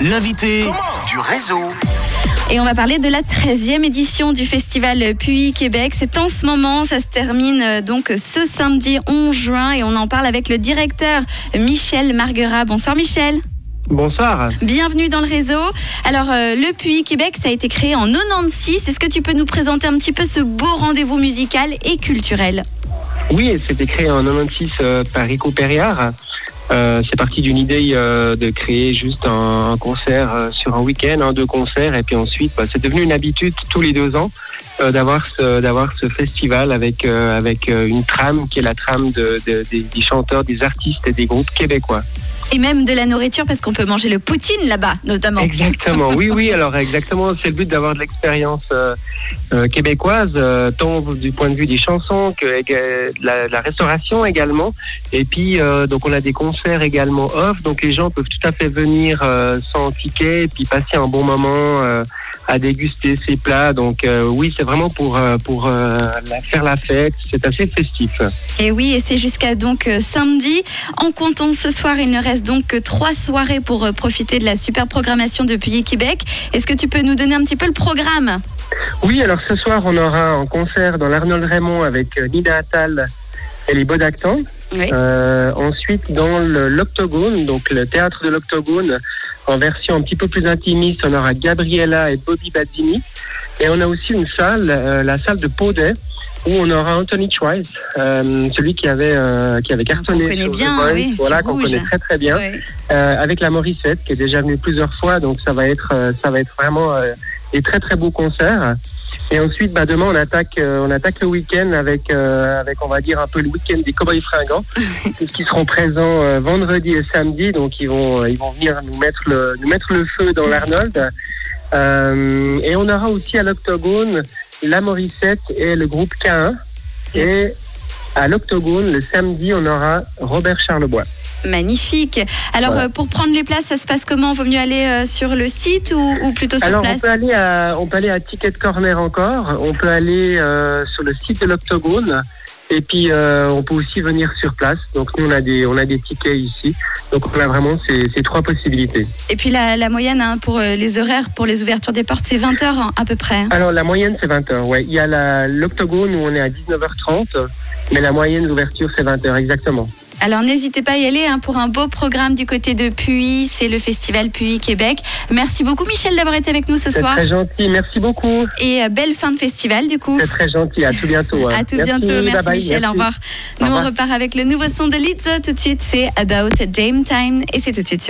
l'invité du réseau. Et on va parler de la 13e édition du festival Puy Québec. C'est en ce moment, ça se termine euh, donc ce samedi 11 juin et on en parle avec le directeur Michel Marguerat. Bonsoir Michel. Bonsoir. Bienvenue dans le réseau. Alors, euh, le Puy Québec, ça a été créé en 96. Est-ce que tu peux nous présenter un petit peu ce beau rendez-vous musical et culturel? Oui, c'était créé en 96 euh, par Rico Perriard. Euh, c'est parti d'une idée euh, de créer juste un, concert euh, sur un week-end, un deux concerts, et puis ensuite, bah, c'est devenu une habitude tous les deux ans d'avoir ce d'avoir ce festival avec avec une trame qui est la trame de, de- des, des chanteurs, des artistes et des groupes québécois. Et même de la nourriture, parce qu'on peut manger le poutine là-bas, notamment. Exactement, oui, oui. Alors exactement, c'est le but d'avoir de l'expérience euh, euh, québécoise, euh, tant du point de vue des chansons que de la, la restauration également. Et puis euh, donc on a des concerts également off, donc les gens peuvent tout à fait venir euh, sans ticket et puis passer un bon moment euh, à déguster ces plats. Donc euh, oui, c'est vraiment pour euh, pour euh, faire la fête. C'est assez festif. Et oui, et c'est jusqu'à donc samedi. En comptant ce soir, il ne reste donc que trois soirées pour profiter de la super programmation de Puy Québec. Est-ce que tu peux nous donner un petit peu le programme? Oui, alors ce soir, on aura un concert dans l'Arnold Raymond avec Nida Attal et les Bodactans. Oui. Ensuite, dans l'Octogone, donc le théâtre de l'Octogone, en version un petit peu plus intimiste, on aura Gabriella et Bobby Bazzini. Et on a aussi une salle, euh, la salle de Paudet, où on aura Anthony Schweiss, euh, celui qui avait, euh, qui avait cartonné. connaît sur The bien, Voice, oui, voilà, qu'on connaît très très bien euh, avec la Morissette qui est déjà venue plusieurs fois, donc ça va être euh, ça va être vraiment euh, des très très beaux concerts. Et ensuite, bah, demain on attaque euh, on attaque le week-end avec euh, avec on va dire un peu le week-end des Cowboys fringants, puisqu'ils seront présents euh, vendredi et samedi, donc ils vont euh, ils vont venir nous mettre le nous mettre le feu dans l'Arnold. Euh, et on aura aussi à l'Octogone la Morissette et le groupe K1. Et à l'Octogone, le samedi, on aura Robert Charlebois. Magnifique. Alors, Voilà. euh, pour prendre les places, ça se passe comment? Vaut mieux aller euh, sur le site ou, ou plutôt sur Alors, on place? peut, aller à, on peut aller à Ticket Corner encore. On peut aller euh, sur le site de l'Octogone. Et puis, euh, on peut aussi venir sur place. Donc, nous, on a des, on a des tickets ici. Donc, on a vraiment ces, ces trois possibilités. Et puis la, la moyenne hein, pour les horaires, pour les ouvertures des portes, c'est 20 heures hein, à peu près. Alors, la moyenne, c'est 20 heures. Ouais. Il y a l'Octogone où on est à 19h30. Mais la moyenne d'ouverture, c'est 20 heures, exactement. Alors n'hésitez pas à y aller hein, pour un beau programme du côté de Puy. C'est le festival Puy Québec. Merci beaucoup Michel d'avoir été avec nous ce soir. très gentil. Merci beaucoup. Et euh, belle fin de festival du coup. C'est très gentil. À tout bientôt. hein. À tout Merci. bientôt. Merci Bye bye. Michel. Merci. Au revoir. Au Nous on revoir. repart avec le nouveau son de Lizzo tout de suite. C'est About Dame Time et c'est tout de suite sur